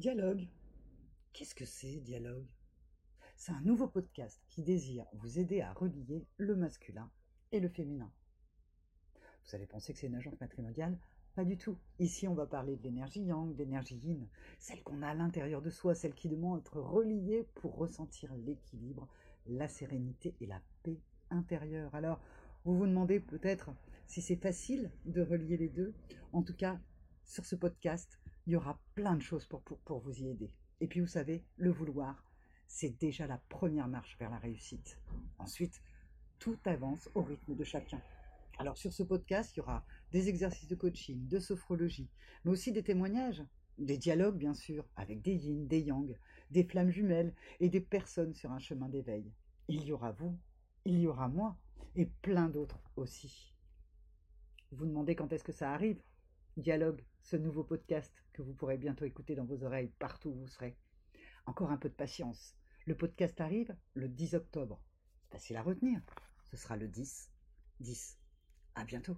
Dialogue. Qu'est-ce que c'est, dialogue? C'est un nouveau podcast qui désire vous aider à relier le masculin et le féminin. Vous allez penser que c'est une agence matrimoniale? Pas du tout. Ici, on va parler de l'énergie yang, de l'énergie yin, celle qu'on a à l'intérieur de soi, celle qui demande d'être reliée pour ressentir l'équilibre, la sérénité et la paix intérieure. Alors, vous vous demandez peut-être si c'est facile de relier les deux. En tout cas, sur ce podcast, il y aura plein de choses pour, pour, vous y aider. Et puis vous savez, le vouloir, c'est déjà la première marche vers la réussite. Ensuite, tout avance au rythme de chacun. Alors sur ce podcast, il y aura des exercices de coaching, de sophrologie, mais aussi des témoignages, des dialogues bien sûr, avec des yin, des yang, des flammes jumelles et des personnes sur un chemin d'éveil. Il y aura vous, il y aura moi, et plein d'autres aussi. Vous demandez quand est-ce que ça arrive? Dialogue, ce nouveau podcast que vous pourrez bientôt écouter dans vos oreilles partout où vous serez. Encore un peu de patience. Le podcast arrive le 10 octobre. Facile à retenir. Ce sera le 10. 10. À bientôt.